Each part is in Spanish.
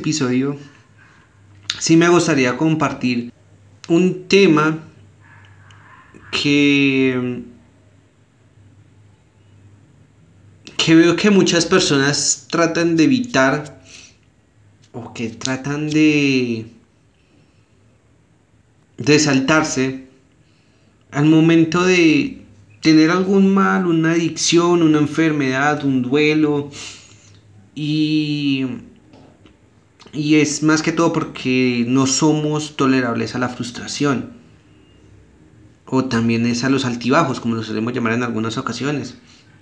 episodio sí me gustaría compartir un tema que, que veo que muchas personas tratan de evitar o que tratan de, de saltarse al momento de tener algún mal, una adicción, una enfermedad, un duelo. Y, y es más que todo porque no somos tolerables a la frustración. O también es a los altibajos, como lo solemos llamar en algunas ocasiones.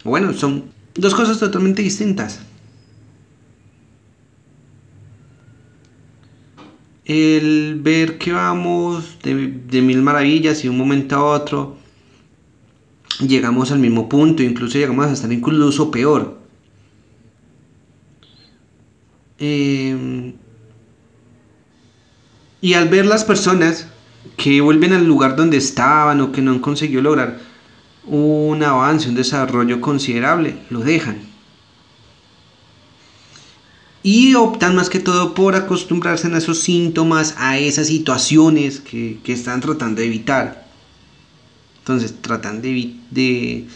Bueno, son dos cosas totalmente distintas. El ver que vamos de, de mil maravillas y un momento a otro llegamos al mismo punto, incluso llegamos a estar incluso peor. Em, y al ver las personas que vuelven al lugar donde estaban o que no han conseguido lograr un avance, un desarrollo considerable, lo dejan. Y optan más que todo por acostumbrarse a esos síntomas, a esas situaciones que, que están tratando de evitar. Entonces tratan de, de,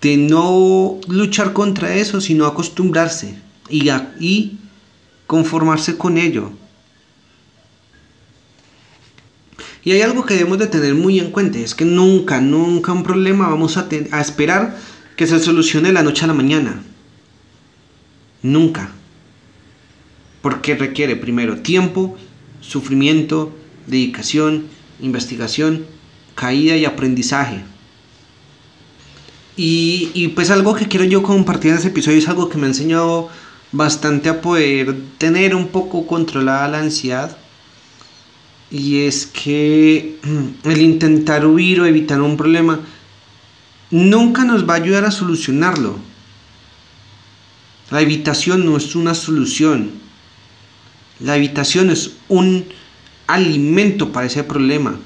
de no luchar contra eso, sino acostumbrarse y, y conformarse con ello. Y hay algo que debemos de tener muy en cuenta, es que nunca, nunca un problema vamos a, a esperar que se solucione de la noche a la mañana. Nunca. Porque requiere primero tiempo, sufrimiento, dedicación, investigación caída y aprendizaje. Y, pues algo que quiero yo compartir en este episodio es algo que me ha enseñado bastante a poder tener un poco controlada la ansiedad. Y es que el intentar huir o evitar un problema nunca nos va a ayudar a solucionarlo. La evitación no es una solución. La evitación es un alimento para ese problema.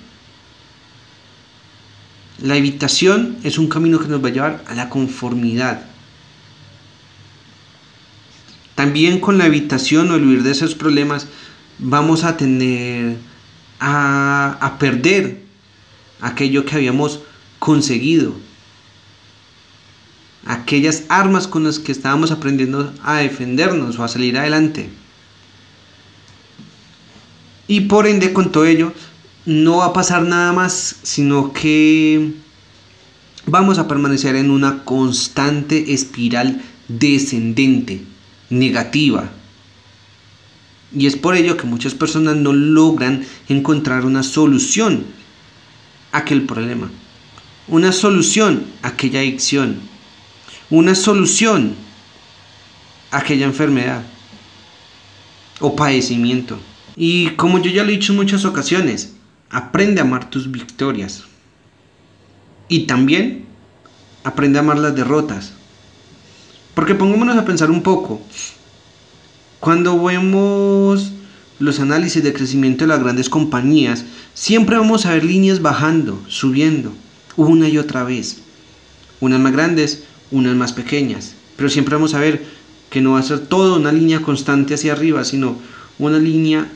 La evitación es un camino que nos va a llevar a la conformidad. También con la evitación o el huir de esos problemas vamos a tener a, a perder aquello que habíamos conseguido. Aquellas armas con las que estábamos aprendiendo a defendernos o a salir adelante. Y por ende con todo ello no va a pasar nada más, sino que vamos a permanecer en una constante espiral descendente, negativa. Y es por ello que muchas personas no logran encontrar una solución a aquel problema, una solución a aquella adicción, una solución a aquella enfermedad o padecimiento. Y como yo ya lo he dicho en muchas ocasiones, Aprende a amar tus victorias. Y también aprende a amar las derrotas. Porque pongámonos a pensar un poco. Cuando vemos los análisis de crecimiento de las grandes compañías, siempre vamos a ver líneas bajando, subiendo, una y otra vez. Unas más grandes, unas más pequeñas. Pero siempre vamos a ver que no va a ser toda una línea constante hacia arriba, sino una línea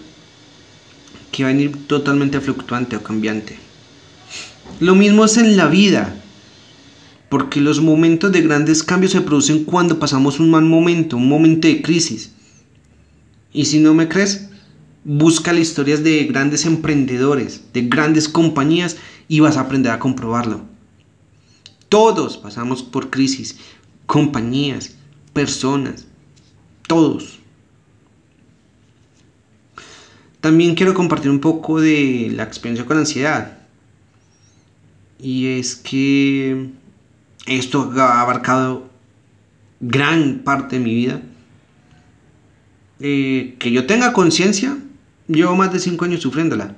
que va a venir totalmente fluctuante o cambiante. Lo mismo es en la vida, porque los momentos de grandes cambios se producen cuando pasamos un mal momento, un momento de crisis. Y si no me crees, busca las historias de grandes emprendedores, de grandes compañías y vas a aprender a comprobarlo. Todos pasamos por crisis, compañías, personas, todos. También quiero compartir un poco de la experiencia con ansiedad. Y es que esto ha abarcado gran parte de mi vida. Eh, que yo tenga conciencia, llevo más de 5 años sufriéndola.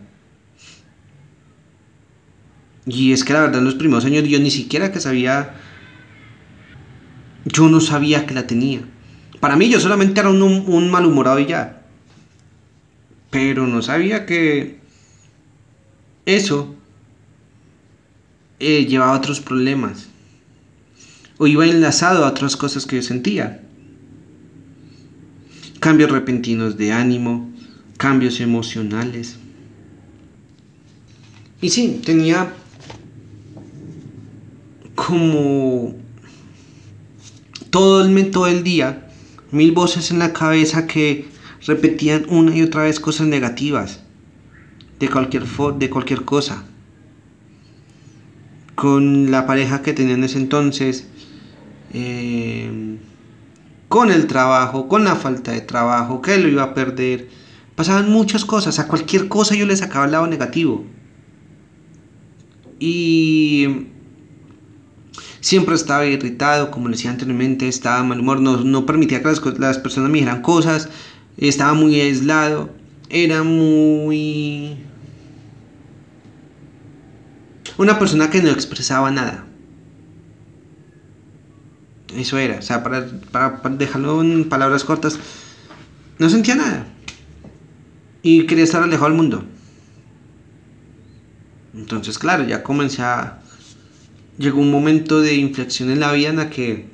Y es que la verdad en los primeros años yo ni siquiera que sabía, yo no sabía que la tenía. Para mí yo solamente era un, un malhumorado y ya. Pero no sabía que eso eh, llevaba a otros problemas. O iba enlazado a otras cosas que yo sentía. cambios repentinos de ánimo, cambios emocionales. Y sí, tenía como todo el, todo el día mil voces en la cabeza que repetían una y otra vez cosas negativas de cualquier, de cualquier cosa. Con la pareja que tenía en ese entonces, eh, con el trabajo, con la falta de trabajo, que lo iba a perder. Pasaban muchas cosas, a cualquier cosa yo le sacaba el lado negativo. Y siempre estaba irritado, como le decía anteriormente, estaba mal humor, no, no permitía que las, las personas me dijeran cosas, estaba muy aislado, era muy... Una persona que no expresaba nada. Eso era, o sea, para, para, dejarlo en palabras cortas, no sentía nada. Y quería estar alejado del mundo. Entonces, claro, ya comencé a... Llegó un momento de inflexión en la vida en la que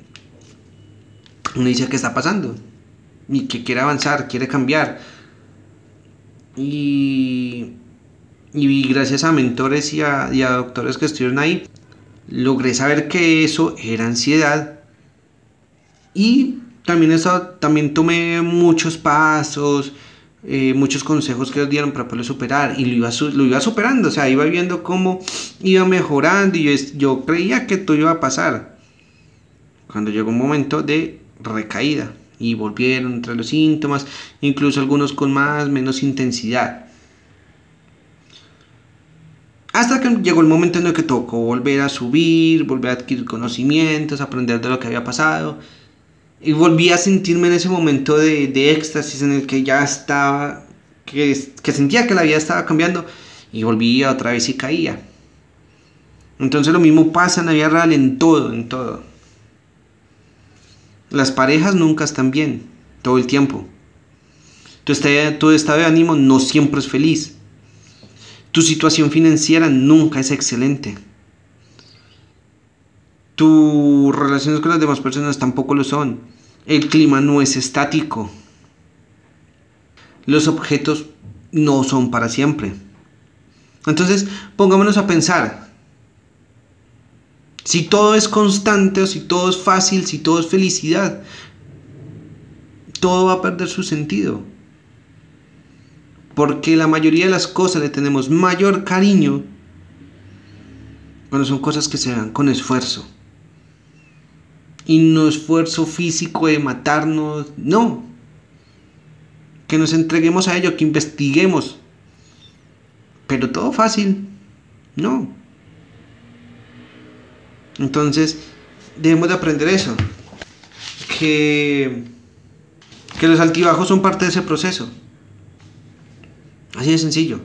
uno dice, ¿qué está pasando? Y que quiere avanzar, quiere cambiar. Y, y gracias a mentores y a, y a doctores que estuvieron ahí, logré saber que eso era ansiedad. Y también, eso, también tomé muchos pasos, eh, muchos consejos que nos dieron para poderlo superar y lo iba, lo iba superando, o sea, iba viendo cómo iba mejorando y yo, yo creía que todo iba a pasar. Cuando llegó un momento de recaída y volvieron entre los síntomas, incluso algunos con más, menos intensidad. Hasta que llegó el momento en el que tocó volver a subir, volver a adquirir conocimientos, aprender de lo que había pasado. Y volví a sentirme en ese momento de, éxtasis en el que ya estaba, que, sentía que la vida estaba cambiando y volvía otra vez y caía. Entonces lo mismo pasa en la vida real en todo, en todo. Las parejas nunca están bien, todo el tiempo. Tu estado de ánimo no siempre es feliz. Tu situación financiera nunca es excelente. Tus relaciones con las demás personas tampoco lo son. El clima no es estático. Los objetos no son para siempre. Entonces, pongámonos a pensar. Si todo es constante o si todo es fácil, si todo es felicidad, todo va a perder su sentido. Porque la mayoría de las cosas le tenemos mayor cariño cuando son cosas que se dan con esfuerzo y no esfuerzo físico de matarnos, no. Que nos entreguemos a ello, que investiguemos. Pero todo fácil, no. Entonces, debemos de aprender eso. Que, que los altibajos son parte de ese proceso. Así de sencillo.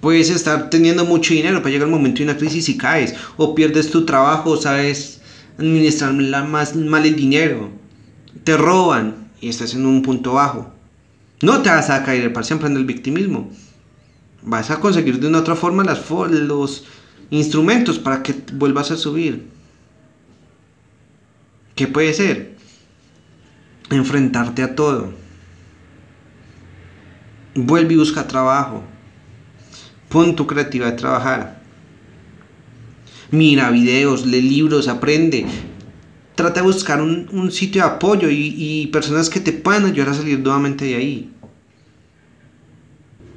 Puedes estar teniendo mucho dinero, para llegar el momento de una crisis y caes. O pierdes tu trabajo, sabes administrar más mal el dinero, te roban y estás en un punto bajo. No te vas a caer para siempre en el victimismo. Vas a conseguir de una otra forma los instrumentos para que vuelvas a subir. ¿Qué puede ser? Enfrentarte a todo. Vuelve y busca trabajo. Pon tu creatividad a trabajar mira videos, lee libros, aprende. Trata de buscar un, sitio de apoyo y, y, personas que te puedan ayudar a salir nuevamente de ahí.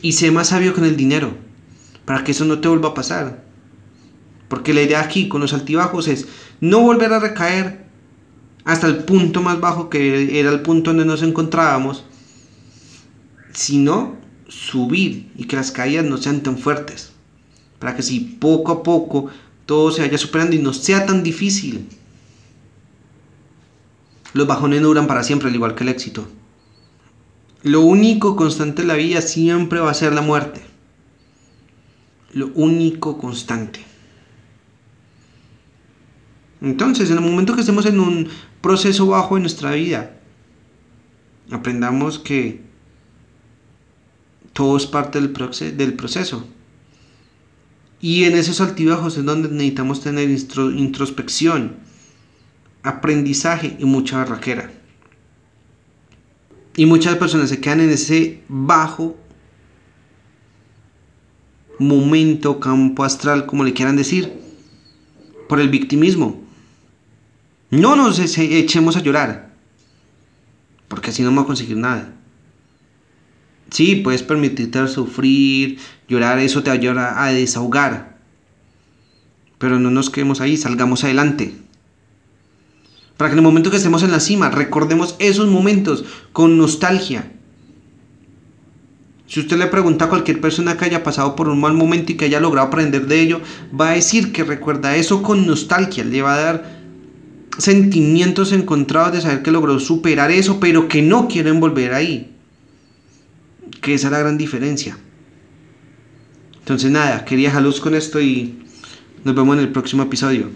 Y sé más sabio con el dinero, para que eso no te vuelva a pasar. Porque la idea aquí con los altibajos es no volver a recaer hasta el punto más bajo que era el punto donde nos encontrábamos, sino subir y que las caídas no sean tan fuertes. Para que si poco a poco todo se vaya superando y no sea tan difícil. Los bajones no duran para siempre, al igual que el éxito. Lo único constante en la vida siempre va a ser la muerte. Lo único constante. Entonces, en el momento que estemos en un proceso bajo en nuestra vida, aprendamos que todo es parte del, proceso. Y en esos altibajos es donde necesitamos tener introspección, aprendizaje y mucha barraquera. Y muchas personas se quedan en ese bajo momento, campo astral, como le quieran decir, por el victimismo. No nos echemos a llorar, porque así no vamos a conseguir nada. Sí, puedes permitirte sufrir, llorar, eso te va a ayudar a desahogar. Pero no nos quedemos ahí, salgamos adelante. Para que en el momento que estemos en la cima, recordemos esos momentos con nostalgia. Si usted le pregunta a cualquier persona que haya pasado por un mal momento y que haya logrado aprender de ello, va a decir que recuerda eso con nostalgia, le va a dar sentimientos encontrados de saber que logró superar eso, pero que no quieren volver ahí. Que esa es la gran diferencia. Entonces nada, quería luz con esto y nos vemos en el próximo episodio.